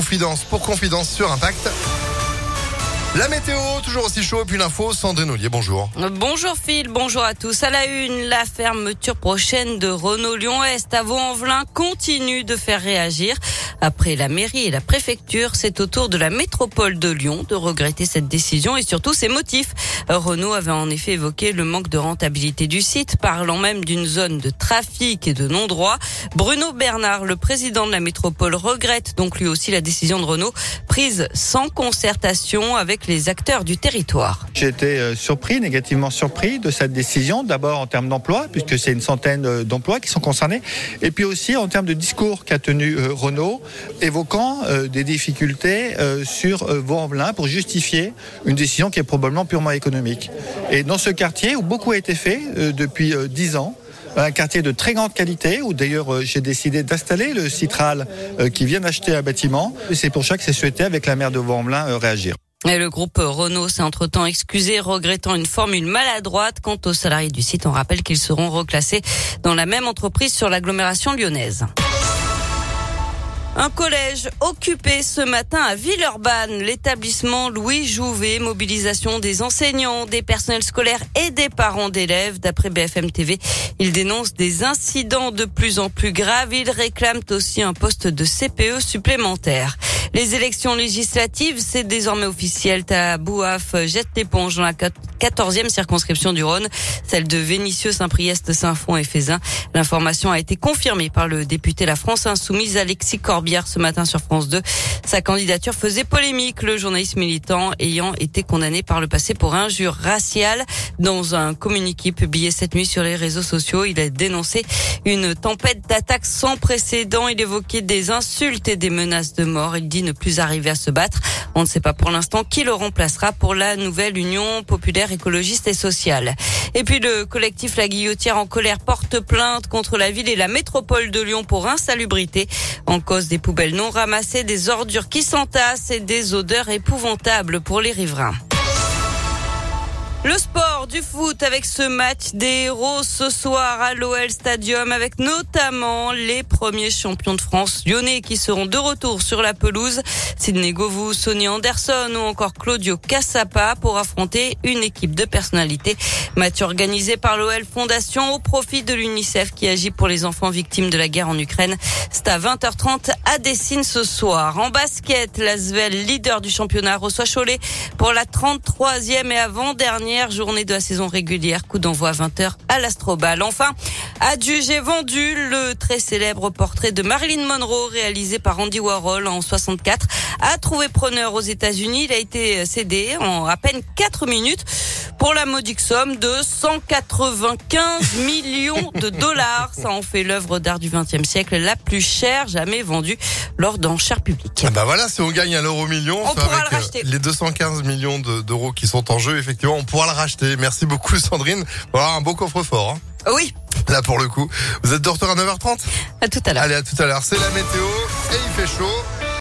Confidence pour confidence sur Impact. La météo, toujours aussi chaud, et puis l'info, Sandrine Ollier, bonjour. Bonjour Phil, bonjour à tous. À la une, la fermeture prochaine de Renault Lyon-Est à Vaux-en-Velin continue de faire réagir. Après la mairie et la préfecture, c'est au tour de la métropole de Lyon de regretter cette décision et surtout ses motifs. Renault avait en effet évoqué le manque de rentabilité du site, parlant même d'une zone de trafic et de non-droit. Bruno Bernard, le président de la métropole, regrette donc lui aussi la décision de Renault prise sans concertation avec les acteurs du territoire. J'ai été euh, surpris, négativement surpris de cette décision, d'abord en termes d'emploi, puisque c'est une centaine euh, d'emplois qui sont concernés, et puis aussi en termes de discours qu'a tenu euh, Renault, évoquant des difficultés sur Vaux-en-Velin pour justifier une décision qui est probablement purement économique. Et dans ce quartier où beaucoup a été fait depuis dix ans, un quartier de très grande qualité où d'ailleurs j'ai décidé d'installer le Citral qui vient d'acheter un bâtiment. C'est pour ça que c'est souhaité avec la maire de Vaux-en-Velin réagir. Et le groupe Renault s'est entre-temps excusé, regrettant une formule maladroite. Quant aux salariés du site, on rappelle qu'ils seront reclassés dans la même entreprise sur l'agglomération lyonnaise. Un collège occupé ce matin à Villeurbanne, l'établissement Louis Jouvet, mobilisation des enseignants, des personnels scolaires et des parents d'élèves. D'après BFM TV, ils dénoncent des incidents de plus en plus graves. Ils réclament aussi un poste de CPE supplémentaire. Les élections législatives, c'est désormais officiel. Tabouaf jette l'éponge dans la 14e circonscription du Rhône, celle de Vénissieux, Saint-Priest, Saint-Fond et Fézin. L'information a été confirmée par le député La France Insoumise Alexis Corbière ce matin sur France 2. Sa candidature faisait polémique, le journaliste militant ayant été condamné par le passé pour injure raciale. Dans un communiqué publié cette nuit sur les réseaux sociaux, il a dénoncé une tempête d'attaques sans précédent. Il évoquait des insultes et des menaces de mort. Il dit ne plus arriver à se battre. On ne sait pas pour l'instant qui le remplacera pour la nouvelle Union populaire écologiste et sociale. Et puis le collectif La Guillotière en colère porte plainte contre la ville et la métropole de Lyon pour insalubrité en cause des poubelles non ramassées, des ordures qui s'entassent et des odeurs épouvantables pour les riverains. Le sport du foot avec ce match des héros ce soir à l'OL Stadium avec notamment les premiers champions de France lyonnais qui seront de retour sur la pelouse. Sidney Govou, Sonny Anderson ou encore Claudio Cassapa pour affronter une équipe de personnalités. Match organisé par l'OL Fondation au profit de l'UNICEF qui agit pour les enfants victimes de la guerre en Ukraine. C'est à 20h30 à Dessine ce soir. En basket, l'Asvel, leader du championnat, reçoit Cholet pour la 33e et avant-dernière journée de la saison régulière. Coup d'envoi à 20h à l'Astrobal. Enfin, adieu, j'ai vendu le très célèbre portrait de Marilyn Monroe réalisé par Andy Warhol en 64 a trouvé preneur aux États-Unis. Il a été cédé en à peine 4 minutes pour la modique somme de 195 millions de dollars. Ça en fait l'œuvre d'art du XXe siècle la plus chère jamais vendue lors d'enchères publiques. Ah bah voilà, si on gagne à l'euro million, on pourra le racheter. les 215 millions d'euros qui sont en jeu, effectivement, on pourra le racheter. Merci beaucoup Sandrine. Voilà un beau coffre-fort. Hein. Oui. Là pour le coup. Vous êtes de retour à 9h30 À tout à l'heure. Allez, à tout à l'heure. C'est la météo et il fait chaud.